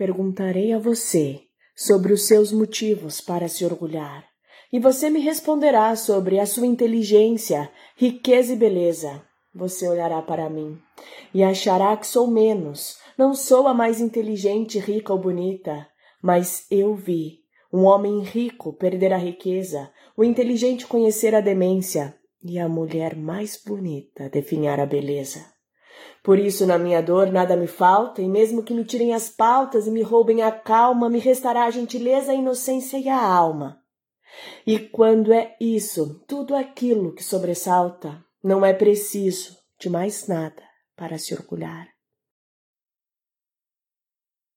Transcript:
Perguntarei a você sobre os seus motivos para se orgulhar, e você me responderá sobre a sua inteligência, riqueza e beleza. Você olhará para mim e achará que sou menos, não sou a mais inteligente, rica ou bonita, mas eu vi um homem rico perder a riqueza, o inteligente conhecer a demência e a mulher mais bonita definhar a beleza. Por isso, na minha dor, nada me falta, e mesmo que me tirem as pautas e me roubem a calma, me restará a gentileza, a inocência e a alma. E quando é isso, tudo aquilo que sobressalta, não é preciso de mais nada para se orgulhar.